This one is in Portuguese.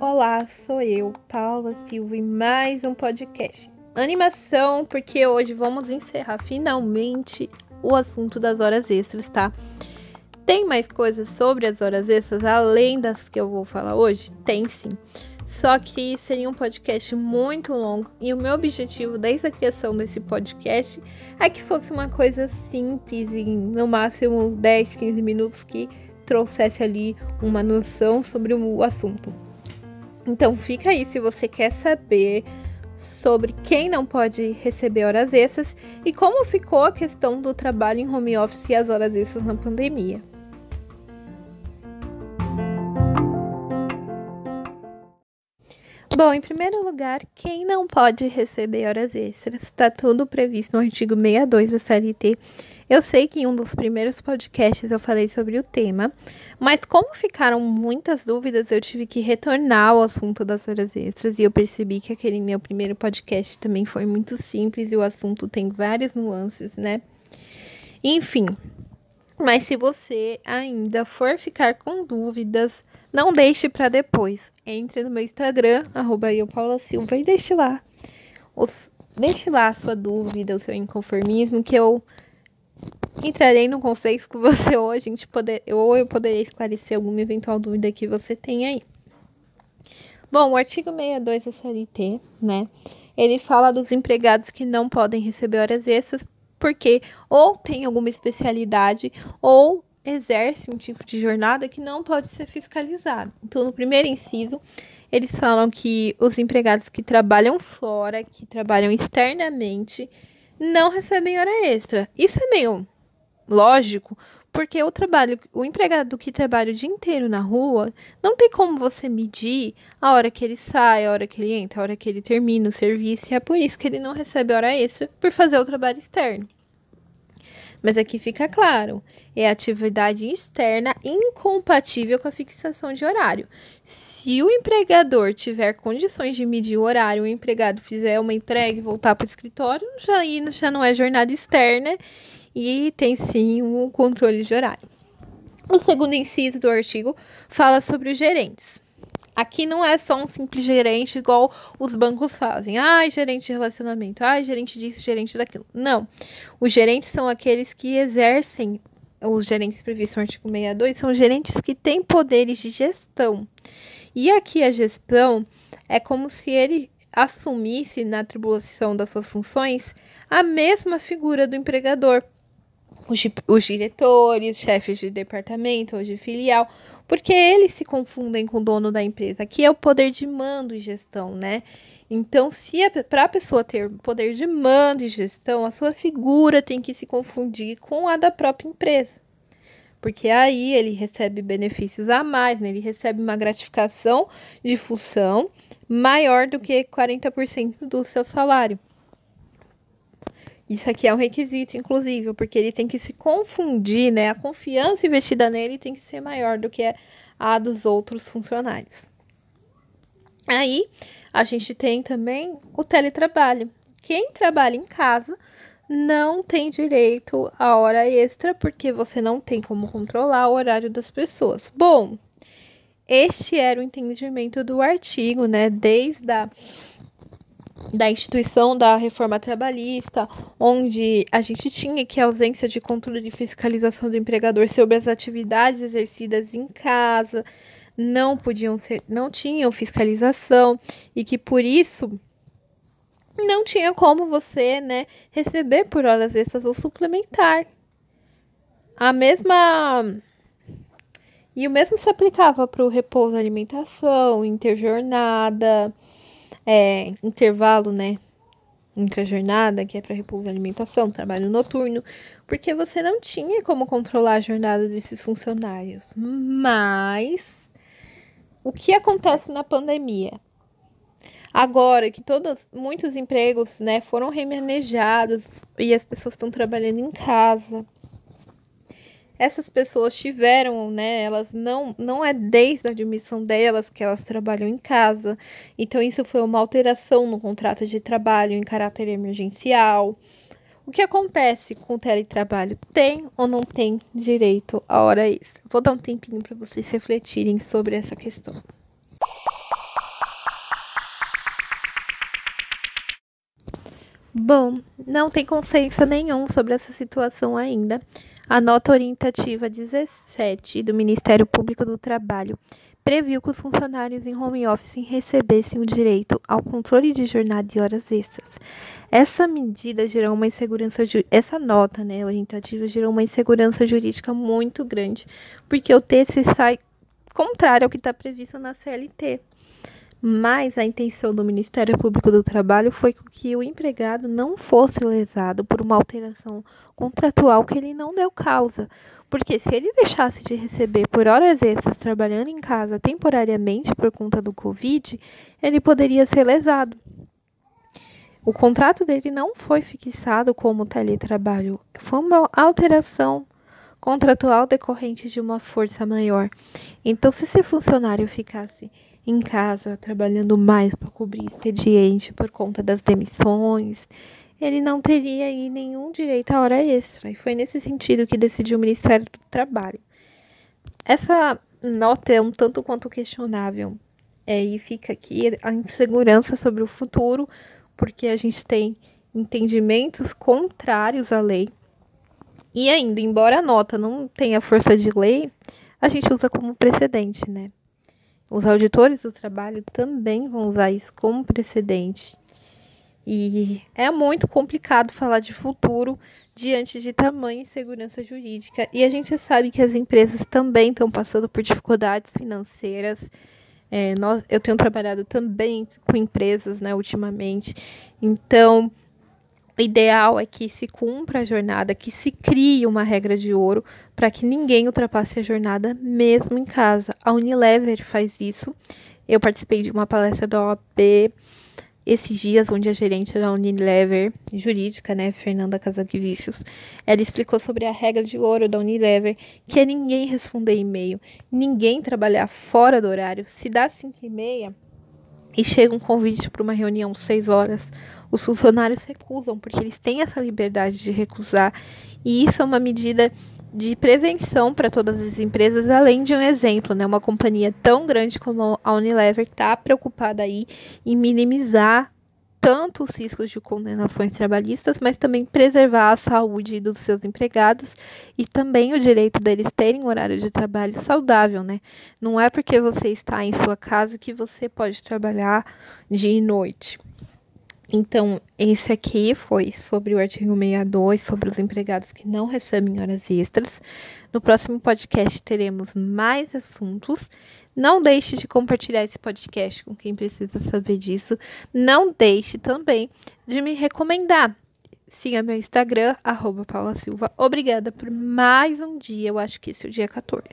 Olá, sou eu, Paula Silva, em mais um podcast. Animação, porque hoje vamos encerrar finalmente o assunto das horas extras, tá? Tem mais coisas sobre as horas extras além das que eu vou falar hoje? Tem sim. Só que seria um podcast muito longo e o meu objetivo desde a criação desse podcast é que fosse uma coisa simples, em no máximo 10, 15 minutos que trouxesse ali uma noção sobre o assunto. Então fica aí se você quer saber sobre quem não pode receber horas extras e como ficou a questão do trabalho em home office e as horas extras na pandemia. Bom, em primeiro lugar, quem não pode receber horas extras? Está tudo previsto no artigo 62 da CLT eu sei que em um dos primeiros podcasts eu falei sobre o tema, mas como ficaram muitas dúvidas, eu tive que retornar ao assunto das horas extras e eu percebi que aquele meu primeiro podcast também foi muito simples e o assunto tem várias nuances, né? Enfim, mas se você ainda for ficar com dúvidas, não deixe para depois. Entre no meu Instagram, arroba Silva, e deixe lá. Os, deixe lá a sua dúvida, o seu inconformismo, que eu entrarei no conceito com você hoje, a gente poder, ou eu poderia esclarecer alguma eventual dúvida que você tem aí. Bom, o artigo 62 da CLT, né? Ele fala dos empregados que não podem receber horas extras porque ou tem alguma especialidade ou exerce um tipo de jornada que não pode ser fiscalizado. Então, no primeiro inciso, eles falam que os empregados que trabalham fora, que trabalham externamente, não recebem hora extra. Isso é meio lógico, porque o trabalho, o empregado que trabalha o dia inteiro na rua, não tem como você medir a hora que ele sai, a hora que ele entra, a hora que ele termina o serviço, e é por isso que ele não recebe hora extra por fazer o trabalho externo. Mas aqui fica claro, é atividade externa incompatível com a fixação de horário. Se o empregador tiver condições de medir o horário, o empregado fizer uma entrega e voltar para o escritório, já, já não é jornada externa e tem sim um controle de horário. O segundo inciso do artigo fala sobre os gerentes. Aqui não é só um simples gerente igual os bancos fazem. Ai, gerente de relacionamento. Ai, gerente disso, gerente daquilo. Não. Os gerentes são aqueles que exercem, os gerentes previstos no artigo 62, são gerentes que têm poderes de gestão. E aqui a gestão é como se ele assumisse na atribuição das suas funções a mesma figura do empregador os, os diretores, chefes de departamento ou de filial, porque eles se confundem com o dono da empresa. Aqui é o poder de mando e gestão, né? Então, se para a pessoa ter poder de mando e gestão, a sua figura tem que se confundir com a da própria empresa. Porque aí ele recebe benefícios a mais, né? ele recebe uma gratificação de função maior do que 40% do seu salário. Isso aqui é um requisito, inclusive, porque ele tem que se confundir, né? A confiança investida nele tem que ser maior do que a dos outros funcionários. Aí, a gente tem também o teletrabalho. Quem trabalha em casa não tem direito a hora extra, porque você não tem como controlar o horário das pessoas. Bom, este era o entendimento do artigo, né? Desde a da instituição da reforma trabalhista, onde a gente tinha que a ausência de controle de fiscalização do empregador sobre as atividades exercidas em casa não podiam ser, não tinham fiscalização e que por isso não tinha como você, né, receber por horas extras ou suplementar. A mesma e o mesmo se aplicava para o repouso, alimentação, interjornada, é, intervalo, né? Entre a jornada, que é para repouso e alimentação, trabalho noturno, porque você não tinha como controlar a jornada desses funcionários. Mas o que acontece na pandemia? Agora que todos, muitos empregos né, foram remanejados e as pessoas estão trabalhando em casa, essas pessoas tiveram, né? Elas não, não é desde a admissão delas que elas trabalham em casa. Então, isso foi uma alteração no contrato de trabalho em caráter emergencial. O que acontece com o teletrabalho? Tem ou não tem direito à hora extra? Vou dar um tempinho para vocês refletirem sobre essa questão. Bom, não tem consenso nenhum sobre essa situação ainda. A nota orientativa 17 do Ministério Público do Trabalho previu que os funcionários em home office recebessem o direito ao controle de jornada e horas extras. Essa medida gerou uma insegurança, essa nota, né, orientativa gerou uma insegurança jurídica muito grande, porque o texto sai contrário ao que está previsto na CLT mas a intenção do Ministério Público do Trabalho foi que o empregado não fosse lesado por uma alteração contratual que ele não deu causa. Porque se ele deixasse de receber por horas extras trabalhando em casa temporariamente por conta do Covid, ele poderia ser lesado. O contrato dele não foi fixado como teletrabalho, foi uma alteração contratual decorrente de uma força maior. Então, se esse funcionário ficasse em casa, trabalhando mais para cobrir expediente por conta das demissões, ele não teria aí nenhum direito à hora extra. E foi nesse sentido que decidiu o Ministério do Trabalho. Essa nota é um tanto quanto questionável. É, e fica aqui a insegurança sobre o futuro, porque a gente tem entendimentos contrários à lei. E ainda, embora a nota não tenha força de lei, a gente usa como precedente, né? Os auditores do trabalho também vão usar isso como precedente. E é muito complicado falar de futuro diante de tamanha insegurança jurídica. E a gente sabe que as empresas também estão passando por dificuldades financeiras. É, nós, eu tenho trabalhado também com empresas né, ultimamente. Então, ideal é que se cumpra a jornada, que se crie uma regra de ouro para que ninguém ultrapasse a jornada mesmo em casa. A Unilever faz isso. Eu participei de uma palestra da OAB esses dias, onde a gerente da Unilever, jurídica, né, Fernanda Casaquivicius, ela explicou sobre a regra de ouro da Unilever, que é ninguém responder e-mail, ninguém trabalhar fora do horário. Se dá 5 e meia e chega um convite para uma reunião 6 horas, os funcionários recusam, porque eles têm essa liberdade de recusar. E isso é uma medida de prevenção para todas as empresas, além de um exemplo, né? Uma companhia tão grande como a Unilever está preocupada aí em minimizar tanto os riscos de condenações trabalhistas, mas também preservar a saúde dos seus empregados e também o direito deles terem um horário de trabalho saudável, né? Não é porque você está em sua casa que você pode trabalhar dia e noite. Então, esse aqui foi sobre o artigo 62, sobre os empregados que não recebem horas extras. No próximo podcast teremos mais assuntos. Não deixe de compartilhar esse podcast com quem precisa saber disso. Não deixe também de me recomendar. Siga meu Instagram, arroba Paula Silva. Obrigada por mais um dia. Eu acho que esse é o dia 14.